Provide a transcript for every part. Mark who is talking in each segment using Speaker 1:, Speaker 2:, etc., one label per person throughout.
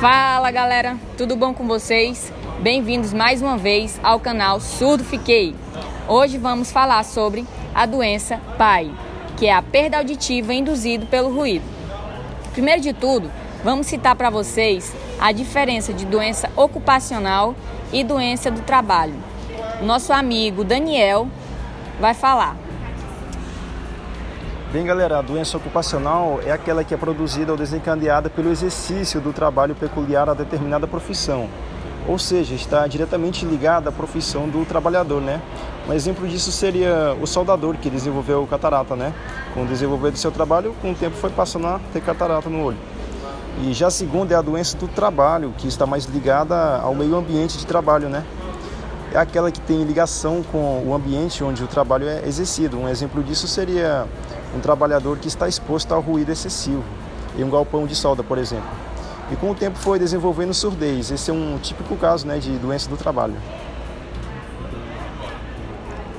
Speaker 1: Fala galera, tudo bom com vocês? Bem-vindos mais uma vez ao canal Surdo Fiquei. Hoje vamos falar sobre a doença PAI, que é a perda auditiva induzida pelo ruído. Primeiro de tudo, vamos citar para vocês a diferença de doença ocupacional e doença do trabalho. Nosso amigo Daniel vai falar.
Speaker 2: Bem, galera, a doença ocupacional é aquela que é produzida ou desencadeada pelo exercício do trabalho peculiar a determinada profissão, ou seja, está diretamente ligada à profissão do trabalhador, né? Um exemplo disso seria o soldador que desenvolveu catarata, né? Com o desenvolver do seu trabalho, com o tempo foi passando a ter catarata no olho. E já a segunda é a doença do trabalho, que está mais ligada ao meio ambiente de trabalho, né? É aquela que tem ligação com o ambiente onde o trabalho é exercido. Um exemplo disso seria um trabalhador que está exposto ao ruído excessivo, em um galpão de solda, por exemplo. E com o tempo foi desenvolvendo surdez. Esse é um típico caso né, de doença do trabalho.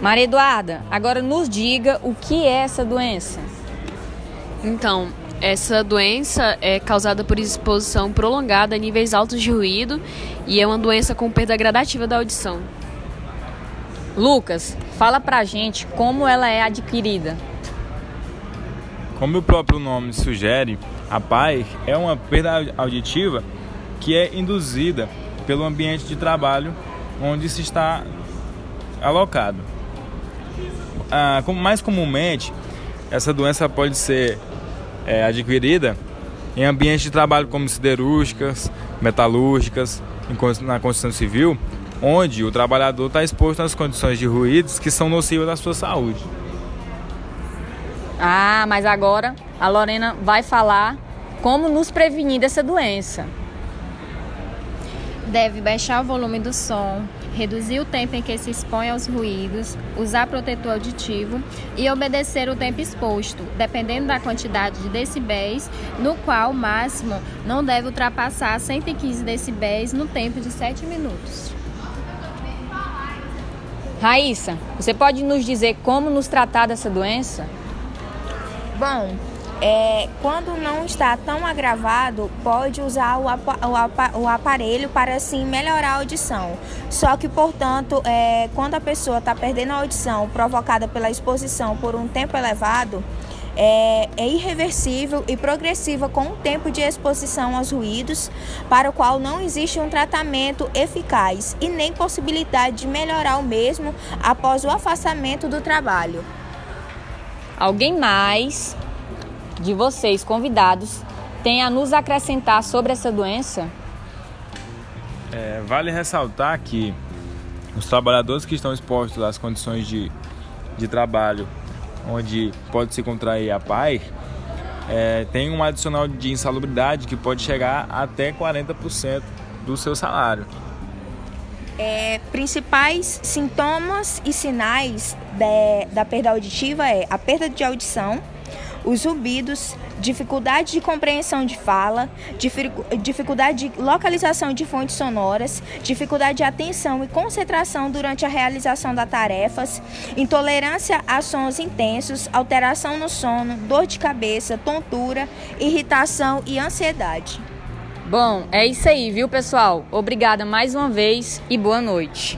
Speaker 1: Maria Eduarda, agora nos diga o que é essa doença.
Speaker 3: Então, essa doença é causada por exposição prolongada a níveis altos de ruído e é uma doença com perda gradativa da audição.
Speaker 1: Lucas, fala pra gente como ela é adquirida.
Speaker 4: Como o próprio nome sugere, a PAI é uma perda auditiva que é induzida pelo ambiente de trabalho onde se está alocado. Ah, mais comumente, essa doença pode ser é, adquirida em ambientes de trabalho como siderúrgicas, metalúrgicas, na construção civil, onde o trabalhador está exposto às condições de ruídos que são nocivas à sua saúde.
Speaker 1: Ah, mas agora a Lorena vai falar como nos prevenir dessa doença.
Speaker 5: Deve baixar o volume do som, reduzir o tempo em que se expõe aos ruídos, usar protetor auditivo e obedecer o tempo exposto, dependendo da quantidade de decibéis, no qual o máximo não deve ultrapassar 115 decibéis no tempo de 7 minutos.
Speaker 1: Raíssa, você pode nos dizer como nos tratar dessa doença?
Speaker 6: Bom, é, quando não está tão agravado, pode usar o, o, o, aparelho para assim melhorar a audição. Só que, portanto, é, quando a pessoa está perdendo a audição provocada pela exposição por um tempo elevado, é, é, irreversível e progressiva com o tempo de exposição aos ruídos, para o qual não existe um tratamento eficaz e nem possibilidade de melhorar o mesmo após o afastamento do trabalho.
Speaker 1: Alguém mais de vocês convidados tem a nos acrescentar sobre essa doença?
Speaker 4: É, vale ressaltar que os trabalhadores que estão expostos às condições de, de trabalho onde pode se contrair a PAI, é, tem um adicional de insalubridade que pode chegar até 40% do seu salário.
Speaker 6: É, principais sintomas e sinais de, da perda auditiva é a perda de audição, os rubidos, dificuldade de compreensão de fala, dificuldade de localização de fontes sonoras, dificuldade de atenção e concentração durante a realização das tarefas, intolerância a sons intensos, alteração no sono, dor de cabeça, tontura, irritação e ansiedade.
Speaker 1: Bom, é isso aí, viu, pessoal? Obrigada mais uma vez e boa noite.